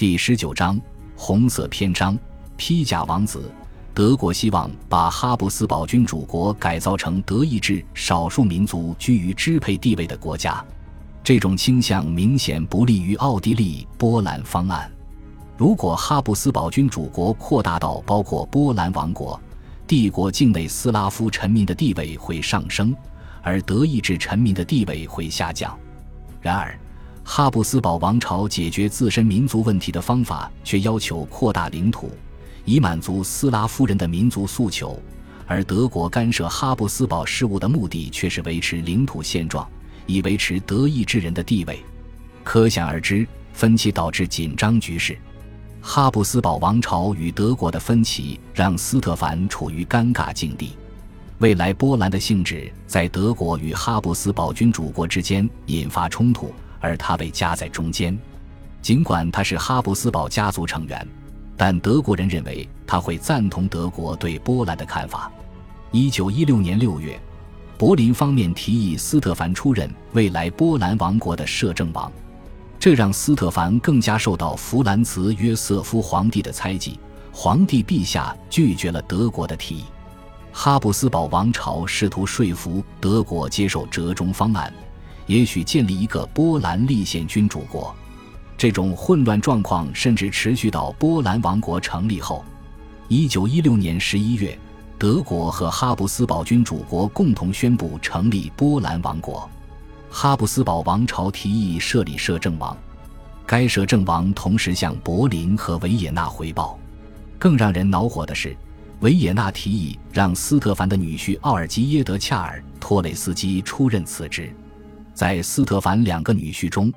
第十九章红色篇章：披甲王子。德国希望把哈布斯堡君主国改造成德意志少数民族居于支配地位的国家，这种倾向明显不利于奥地利波兰方案。如果哈布斯堡君主国扩大到包括波兰王国，帝国境内斯拉夫臣民的地位会上升，而德意志臣民的地位会下降。然而，哈布斯堡王朝解决自身民族问题的方法却要求扩大领土，以满足斯拉夫人的民族诉求；而德国干涉哈布斯堡事务的目的却是维持领土现状，以维持德意志人的地位。可想而知，分歧导致紧张局势。哈布斯堡王朝与德国的分歧让斯特凡处于尴尬境地。未来波兰的性质在德国与哈布斯堡君主国之间引发冲突。而他被夹在中间，尽管他是哈布斯堡家族成员，但德国人认为他会赞同德国对波兰的看法。一九一六年六月，柏林方面提议斯特凡出任未来波兰王国的摄政王，这让斯特凡更加受到弗兰茨约瑟夫皇帝的猜忌。皇帝陛下拒绝了德国的提议，哈布斯堡王朝试图说服德国接受折中方案。也许建立一个波兰立宪君主国，这种混乱状况甚至持续到波兰王国成立后。一九一六年十一月，德国和哈布斯堡君主国共同宣布成立波兰王国。哈布斯堡王朝提议设立摄政王，该摄政王同时向柏林和维也纳汇报。更让人恼火的是，维也纳提议让斯特凡的女婿奥尔基耶德恰尔托雷斯基出任此职。在斯特凡两个女婿中，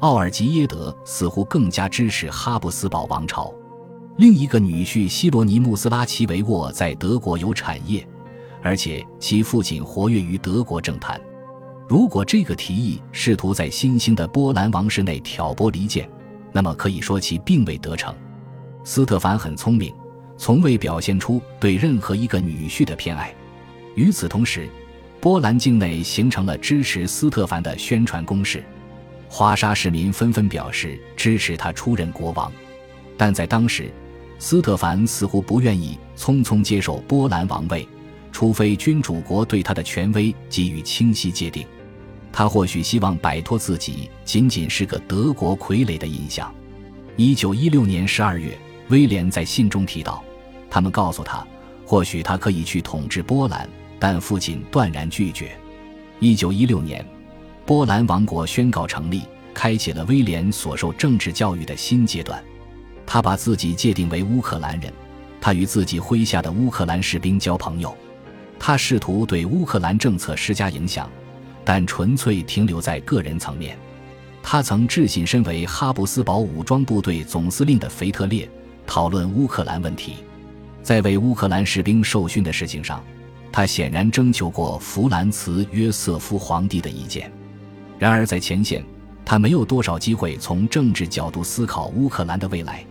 奥尔吉耶德似乎更加支持哈布斯堡王朝。另一个女婿希罗尼穆斯拉奇维沃在德国有产业，而且其父亲活跃于德国政坛。如果这个提议试图在新兴的波兰王室内挑拨离间，那么可以说其并未得逞。斯特凡很聪明，从未表现出对任何一个女婿的偏爱。与此同时，波兰境内形成了支持斯特凡的宣传攻势，华沙市民纷纷表示支持他出任国王，但在当时，斯特凡似乎不愿意匆匆接受波兰王位，除非君主国对他的权威给予清晰界定。他或许希望摆脱自己仅仅是个德国傀儡的印象。一九一六年十二月，威廉在信中提到，他们告诉他，或许他可以去统治波兰。但父亲断然拒绝。一九一六年，波兰王国宣告成立，开启了威廉所受政治教育的新阶段。他把自己界定为乌克兰人，他与自己麾下的乌克兰士兵交朋友，他试图对乌克兰政策施加影响，但纯粹停留在个人层面。他曾致信身为哈布斯堡武装部队总司令的腓特烈，讨论乌克兰问题，在为乌克兰士兵受训的事情上。他显然征求过弗兰茨约瑟夫皇帝的意见，然而在前线，他没有多少机会从政治角度思考乌克兰的未来。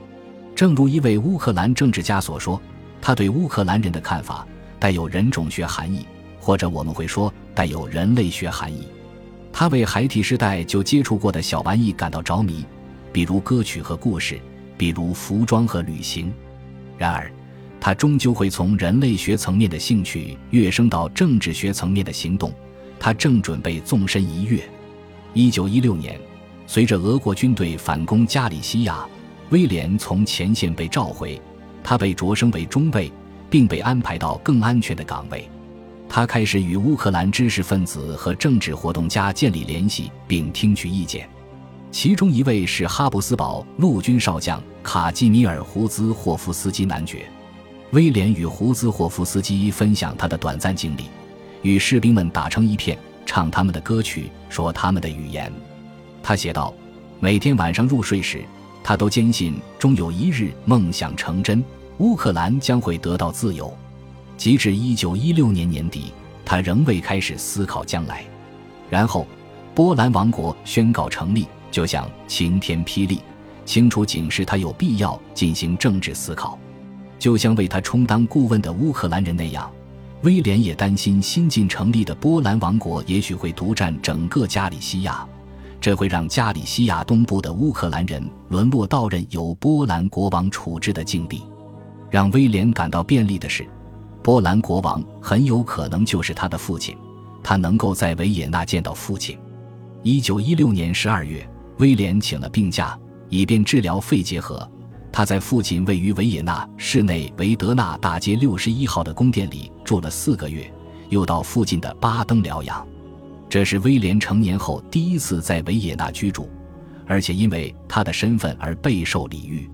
正如一位乌克兰政治家所说，他对乌克兰人的看法带有人种学含义，或者我们会说带有人类学含义。他为孩提时代就接触过的小玩意感到着迷，比如歌曲和故事，比如服装和旅行。然而。他终究会从人类学层面的兴趣跃升到政治学层面的行动。他正准备纵身一跃。一九一六年，随着俄国军队反攻加里西亚，威廉从前线被召回，他被擢升为中尉，并被安排到更安全的岗位。他开始与乌克兰知识分子和政治活动家建立联系，并听取意见。其中一位是哈布斯堡陆军少将卡基米尔·胡兹霍夫斯基男爵。威廉与胡兹霍夫斯基分享他的短暂经历，与士兵们打成一片，唱他们的歌曲，说他们的语言。他写道：“每天晚上入睡时，他都坚信终有一日梦想成真，乌克兰将会得到自由。”及至一九一六年年底，他仍未开始思考将来。然后，波兰王国宣告成立，就像晴天霹雳，清楚警示他有必要进行政治思考。就像为他充当顾问的乌克兰人那样，威廉也担心新近成立的波兰王国也许会独占整个加里西亚，这会让加里西亚东部的乌克兰人沦落到任由波兰国王处置的境地。让威廉感到便利的是，波兰国王很有可能就是他的父亲，他能够在维也纳见到父亲。一九一六年十二月，威廉请了病假，以便治疗肺结核。他在父亲位于维也纳市内维德纳大街六十一号的宫殿里住了四个月，又到附近的巴登疗养。这是威廉成年后第一次在维也纳居住，而且因为他的身份而备受礼遇。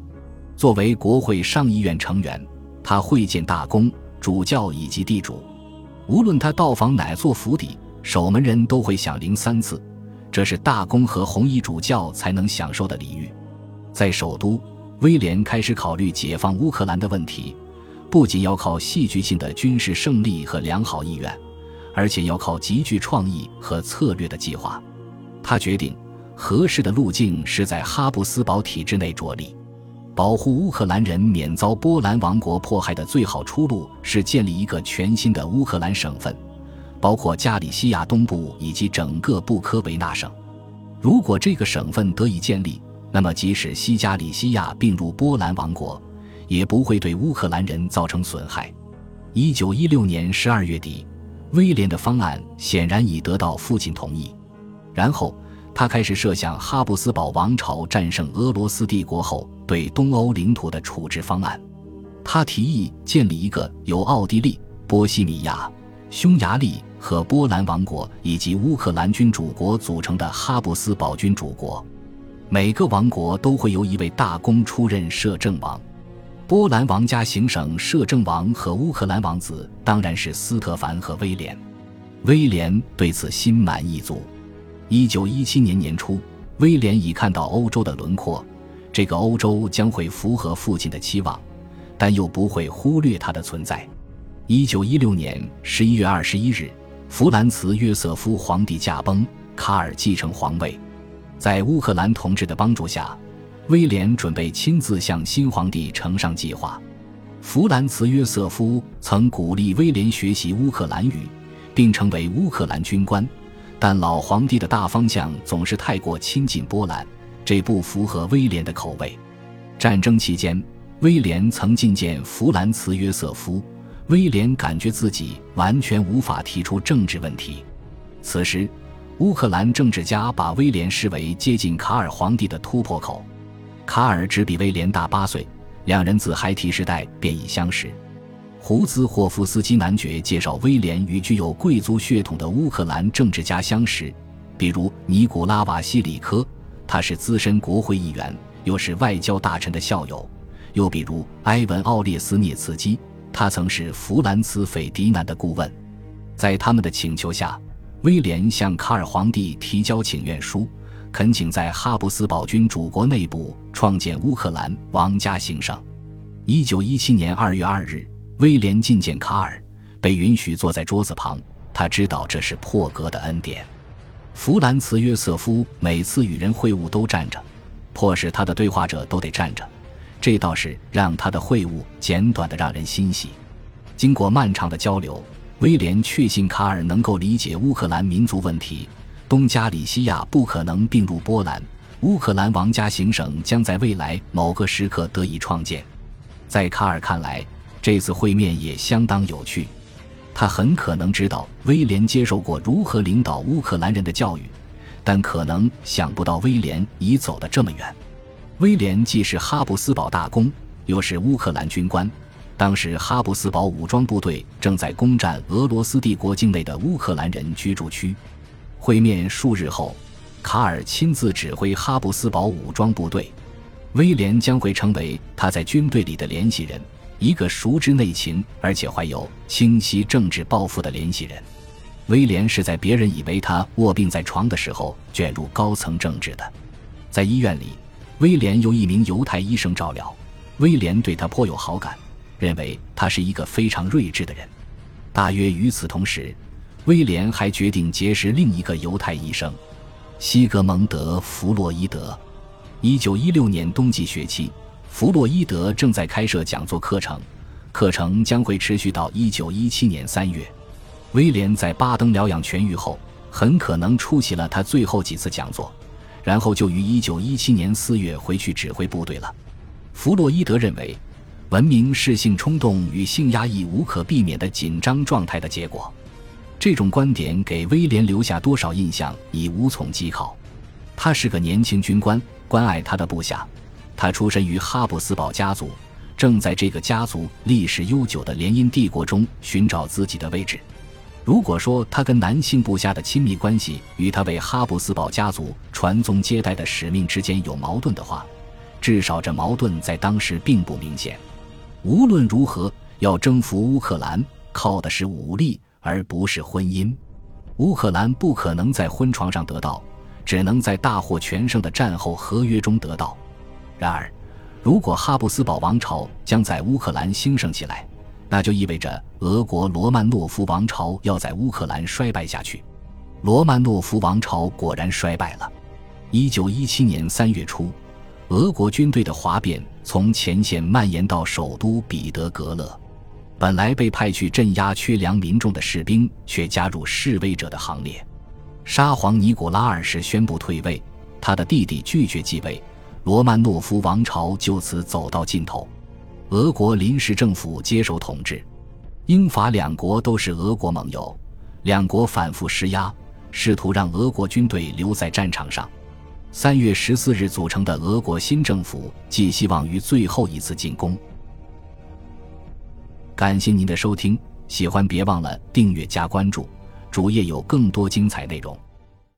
作为国会上议院成员，他会见大公、主教以及地主。无论他到访哪座府邸，守门人都会响铃三次，这是大公和红衣主教才能享受的礼遇。在首都。威廉开始考虑解放乌克兰的问题，不仅要靠戏剧性的军事胜利和良好意愿，而且要靠极具创意和策略的计划。他决定，合适的路径是在哈布斯堡体制内着力，保护乌克兰人免遭波兰王国迫害的最好出路是建立一个全新的乌克兰省份，包括加里西亚东部以及整个布科维纳省。如果这个省份得以建立，那么，即使西加里西亚并入波兰王国，也不会对乌克兰人造成损害。一九一六年十二月底，威廉的方案显然已得到父亲同意。然后，他开始设想哈布斯堡王朝战胜俄罗斯帝国后对东欧领土的处置方案。他提议建立一个由奥地利、波西米亚、匈牙利和波兰王国以及乌克兰君主国组成的哈布斯堡君主国。每个王国都会由一位大公出任摄政王，波兰王家行省摄政王和乌克兰王子当然是斯特凡和威廉。威廉对此心满意足。一九一七年年初，威廉已看到欧洲的轮廓，这个欧洲将会符合父亲的期望，但又不会忽略他的存在。一九一六年十一月二十一日，弗兰茨约瑟夫皇帝驾崩，卡尔继承皇位。在乌克兰同志的帮助下，威廉准备亲自向新皇帝呈上计划。弗兰茨约瑟夫曾鼓励威廉学习乌克兰语，并成为乌克兰军官，但老皇帝的大方向总是太过亲近波兰，这不符合威廉的口味。战争期间，威廉曾觐见弗兰茨约瑟夫，威廉感觉自己完全无法提出政治问题。此时。乌克兰政治家把威廉视为接近卡尔皇帝的突破口。卡尔只比威廉大八岁，两人自孩提时代便已相识。胡兹霍夫斯基男爵介绍威廉与具有贵族血统的乌克兰政治家相识，比如尼古拉瓦西里科，他是资深国会议员，又是外交大臣的校友；又比如埃文奥列斯涅茨基，他曾是弗兰茨斐迪南的顾问。在他们的请求下。威廉向卡尔皇帝提交请愿书，恳请在哈布斯堡君主国内部创建乌克兰王家行省。一九一七年二月二日，威廉觐见卡尔，被允许坐在桌子旁。他知道这是破格的恩典。弗兰茨约瑟夫每次与人会晤都站着，迫使他的对话者都得站着，这倒是让他的会晤简短的让人欣喜。经过漫长的交流。威廉确信卡尔能够理解乌克兰民族问题，东加里西亚不可能并入波兰，乌克兰王家行省将在未来某个时刻得以创建。在卡尔看来，这次会面也相当有趣。他很可能知道威廉接受过如何领导乌克兰人的教育，但可能想不到威廉已走得这么远。威廉既是哈布斯堡大公，又是乌克兰军官。当时，哈布斯堡武装部队正在攻占俄罗斯帝国境内的乌克兰人居住区。会面数日后，卡尔亲自指挥哈布斯堡武装部队，威廉将会成为他在军队里的联系人，一个熟知内情而且怀有清晰政治抱负的联系人。威廉是在别人以为他卧病在床的时候卷入高层政治的。在医院里，威廉由一名犹太医生照料，威廉对他颇有好感。认为他是一个非常睿智的人。大约与此同时，威廉还决定结识另一个犹太医生西格蒙德·弗洛伊德。一九一六年冬季学期，弗洛伊德正在开设讲座课程，课程将会持续到一九一七年三月。威廉在巴登疗养痊愈后，很可能出席了他最后几次讲座，然后就于一九一七年四月回去指挥部队了。弗洛伊德认为，文明是性冲动与性压抑无可避免的紧张状态的结果。这种观点给威廉留下多少印象已无从稽考。他是个年轻军官，关爱他的部下。他出身于哈布斯堡家族，正在这个家族历史悠久的联姻帝国中寻找自己的位置。如果说他跟男性部下的亲密关系与他为哈布斯堡家族传宗接代的使命之间有矛盾的话，至少这矛盾在当时并不明显。无论如何，要征服乌克兰，靠的是武力。而不是婚姻，乌克兰不可能在婚床上得到，只能在大获全胜的战后合约中得到。然而，如果哈布斯堡王朝将在乌克兰兴盛起来，那就意味着俄国罗曼诺夫王朝要在乌克兰衰败下去。罗曼诺夫王朝果然衰败了。一九一七年三月初，俄国军队的哗变从前线蔓延到首都彼得格勒。本来被派去镇压缺粮民众的士兵，却加入示威者的行列。沙皇尼古拉二世宣布退位，他的弟弟拒绝继位，罗曼诺夫王朝就此走到尽头。俄国临时政府接受统治。英法两国都是俄国盟友，两国反复施压，试图让俄国军队留在战场上。三月十四日组成的俄国新政府寄希望于最后一次进攻。感谢您的收听，喜欢别忘了订阅加关注，主页有更多精彩内容。